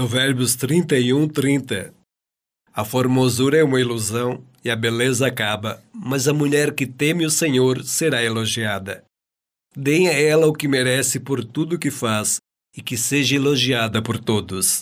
Provérbios 31, 30 A formosura é uma ilusão e a beleza acaba, mas a mulher que teme o Senhor será elogiada. Deem a ela o que merece por tudo o que faz e que seja elogiada por todos.